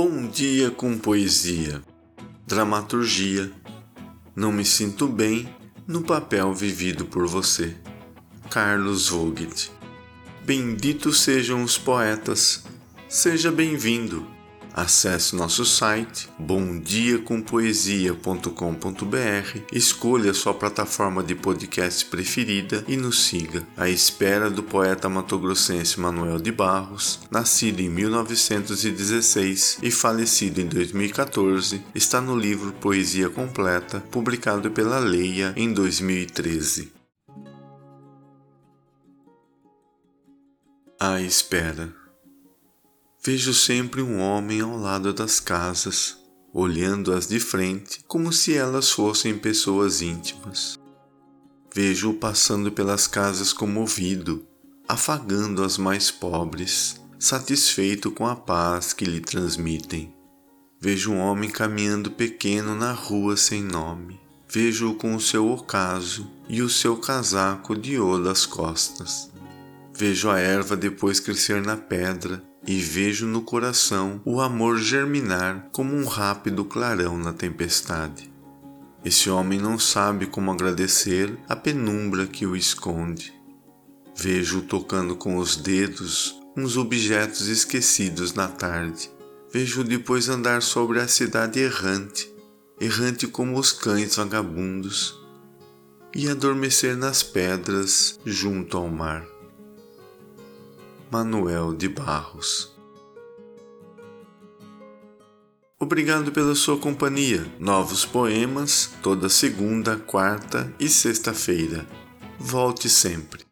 Bom dia com poesia, dramaturgia. Não me sinto bem no papel vivido por você. Carlos Vogt. Benditos sejam os poetas. Seja bem-vindo. Acesse nosso site bomdiacompoesia.com.br, escolha sua plataforma de podcast preferida e nos siga. À espera do poeta matogrossense Manuel de Barros, nascido em 1916 e falecido em 2014, está no livro Poesia Completa, publicado pela Leia em 2013. À espera. Vejo sempre um homem ao lado das casas, olhando-as de frente como se elas fossem pessoas íntimas. Vejo-o passando pelas casas comovido, afagando as mais pobres, satisfeito com a paz que lhe transmitem. Vejo um homem caminhando pequeno na rua sem nome. Vejo-o com o seu ocaso e o seu casaco de ouro às costas. Vejo a erva depois crescer na pedra e vejo no coração o amor germinar como um rápido clarão na tempestade. Esse homem não sabe como agradecer a penumbra que o esconde. Vejo-o tocando com os dedos uns objetos esquecidos na tarde. Vejo-o depois andar sobre a cidade errante, errante como os cães vagabundos, e adormecer nas pedras junto ao mar. Manuel de Barros. Obrigado pela sua companhia. Novos poemas toda segunda, quarta e sexta-feira. Volte sempre.